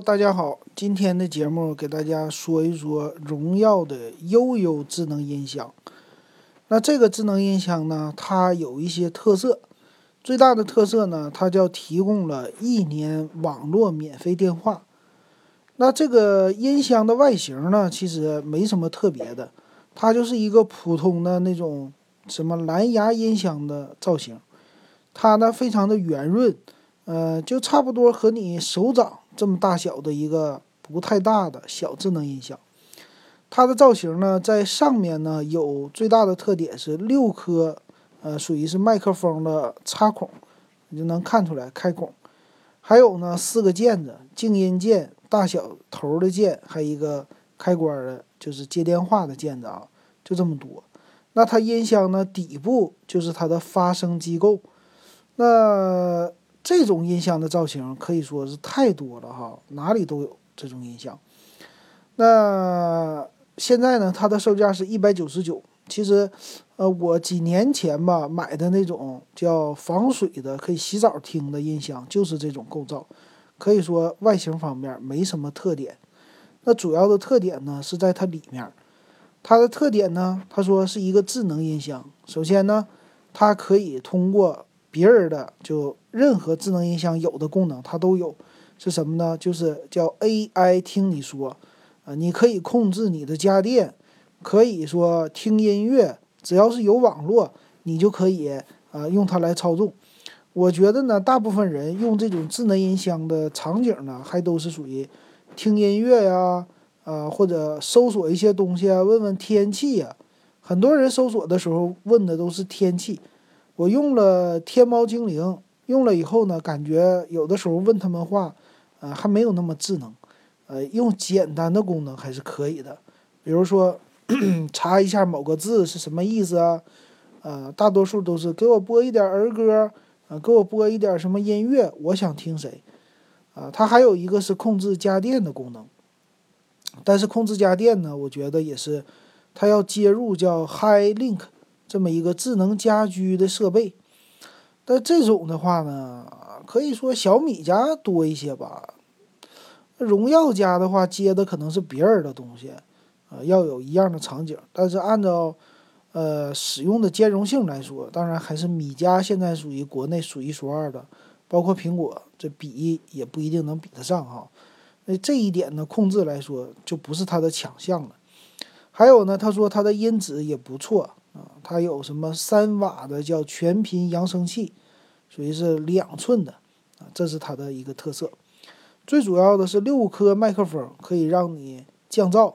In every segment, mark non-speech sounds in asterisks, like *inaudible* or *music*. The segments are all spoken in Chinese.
大家好，今天的节目给大家说一说荣耀的悠悠智能音箱。那这个智能音箱呢，它有一些特色，最大的特色呢，它叫提供了一年网络免费电话。那这个音箱的外形呢，其实没什么特别的，它就是一个普通的那种什么蓝牙音箱的造型，它呢非常的圆润，呃，就差不多和你手掌。这么大小的一个不太大的小智能音箱，它的造型呢，在上面呢有最大的特点是六颗，呃，属于是麦克风的插孔，你就能看出来开孔，还有呢四个键子，静音键、大小头的键，还有一个开关的，就是接电话的键子啊，就这么多。那它音箱呢底部就是它的发声机构，那。这种音箱的造型可以说是太多了哈，哪里都有这种音箱。那现在呢，它的售价是一百九十九。其实，呃，我几年前吧买的那种叫防水的可以洗澡听的音箱，就是这种构造。可以说外形方面没什么特点。那主要的特点呢是在它里面。它的特点呢，他说是一个智能音箱。首先呢，它可以通过别人的就。任何智能音箱有的功能它都有，是什么呢？就是叫 AI 听你说，啊，你可以控制你的家电，可以说听音乐，只要是有网络，你就可以啊用它来操纵。我觉得呢，大部分人用这种智能音箱的场景呢，还都是属于听音乐呀，啊或者搜索一些东西啊，问问天气呀。很多人搜索的时候问的都是天气。我用了天猫精灵。用了以后呢，感觉有的时候问他们话，呃，还没有那么智能，呃，用简单的功能还是可以的。比如说，*clears throat* 查一下某个字是什么意思啊，呃，大多数都是给我播一点儿儿歌，呃，给我播一点儿什么音乐，我想听谁，啊，它还有一个是控制家电的功能，但是控制家电呢，我觉得也是，它要接入叫 Hi Link 这么一个智能家居的设备。但这种的话呢，可以说小米家多一些吧。荣耀家的话接的可能是别人的东西，呃，要有一样的场景。但是按照呃使用的兼容性来说，当然还是米家现在属于国内数一数二的，包括苹果这比也不一定能比得上哈。那这一点呢，控制来说就不是它的强项了。还有呢，他说它的音质也不错。啊，它有什么三瓦的叫全频扬声器，属于是两寸的啊，这是它的一个特色。最主要的是六颗麦克风可以让你降噪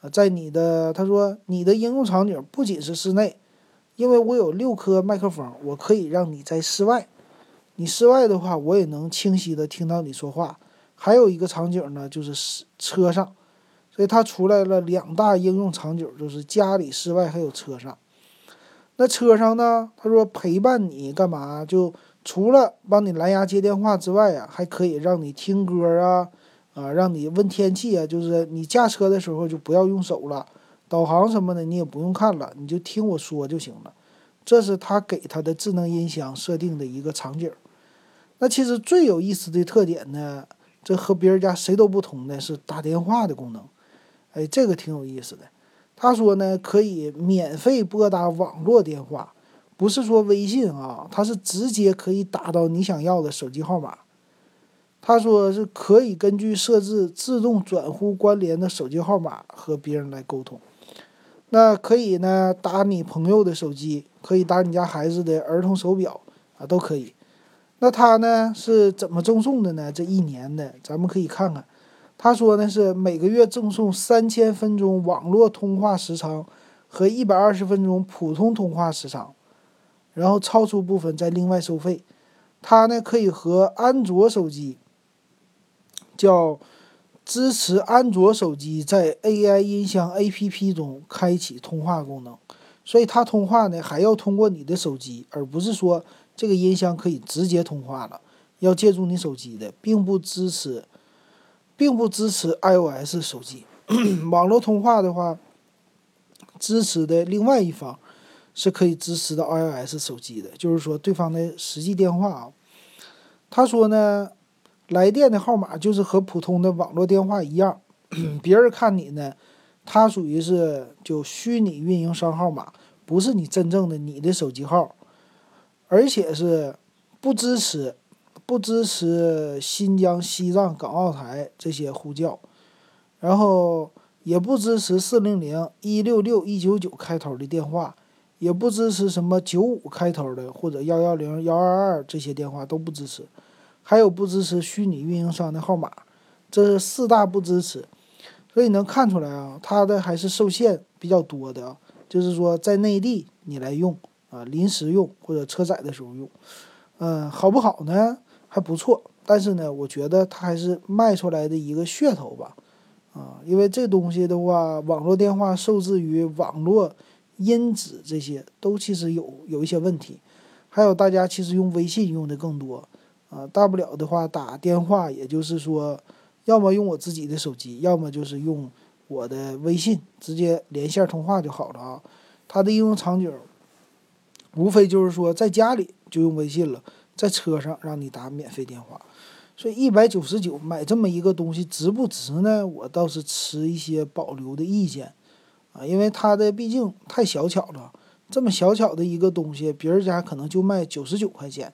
啊，在你的他说你的应用场景不仅是室内，因为我有六颗麦克风，我可以让你在室外，你室外的话我也能清晰的听到你说话。还有一个场景呢，就是车上，所以它出来了两大应用场景，就是家里、室外还有车上。那车上呢？他说陪伴你干嘛？就除了帮你蓝牙接电话之外啊，还可以让你听歌啊，啊，让你问天气啊。就是你驾车的时候就不要用手了，导航什么的你也不用看了，你就听我说就行了。这是他给他的智能音箱设定的一个场景。那其实最有意思的特点呢，这和别人家谁都不同的是打电话的功能。哎，这个挺有意思的。他说呢，可以免费拨打网络电话，不是说微信啊，他是直接可以打到你想要的手机号码。他说是可以根据设置自动转呼关联的手机号码和别人来沟通。那可以呢，打你朋友的手机，可以打你家孩子的儿童手表啊，都可以。那他呢是怎么赠送的呢？这一年的，咱们可以看看。他说呢是每个月赠送三千分钟网络通话时长和一百二十分钟普通通话时长，然后超出部分再另外收费。它呢可以和安卓手机叫支持安卓手机在 AI 音箱 APP 中开启通话功能，所以它通话呢还要通过你的手机，而不是说这个音箱可以直接通话了，要借助你手机的，并不支持。并不支持 iOS 手机 *clears throat* 网络通话的话，支持的另外一方是可以支持的 iOS 手机的，就是说对方的实际电话啊。他说呢，来电的号码就是和普通的网络电话一样，别人看你呢，它属于是就虚拟运营商号码，不是你真正的你的手机号，而且是不支持不支持新疆、西藏、港澳台这些呼叫，然后也不支持四零零一六六一九九开头的电话，也不支持什么九五开头的或者幺幺零幺二二这些电话都不支持。还有不支持虚拟运营商的号码，这是四大不支持，所以能看出来啊，它的还是受限比较多的啊。就是说，在内地你来用啊，临时用或者车载的时候用，嗯，好不好呢？还不错，但是呢，我觉得它还是卖出来的一个噱头吧，啊，因为这东西的话，网络电话受制于网络因子这些都其实有有一些问题，还有大家其实用微信用的更多。啊，大不了的话打电话，也就是说，要么用我自己的手机，要么就是用我的微信直接连线通话就好了啊。它的应用场景，无非就是说在家里就用微信了，在车上让你打免费电话。所以一百九十九买这么一个东西值不值呢？我倒是持一些保留的意见啊，因为它的毕竟太小巧了，这么小巧的一个东西，别人家可能就卖九十九块钱。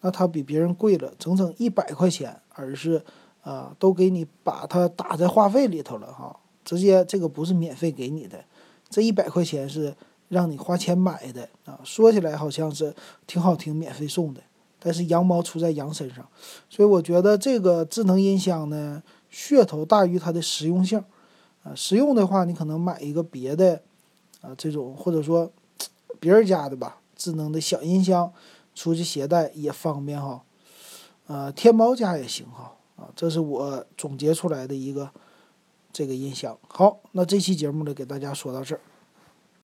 那它比别人贵了整整一百块钱，而是，啊，都给你把它打在话费里头了哈，直接这个不是免费给你的，这一百块钱是让你花钱买的啊。说起来好像是挺好听，免费送的，但是羊毛出在羊身上，所以我觉得这个智能音箱呢，噱头大于它的实用性，啊，实用的话你可能买一个别的，啊，这种或者说别人家的吧，智能的小音箱。出去携带也方便哈，呃，天猫家也行哈，啊，这是我总结出来的一个这个音响。好，那这期节目呢，给大家说到这儿。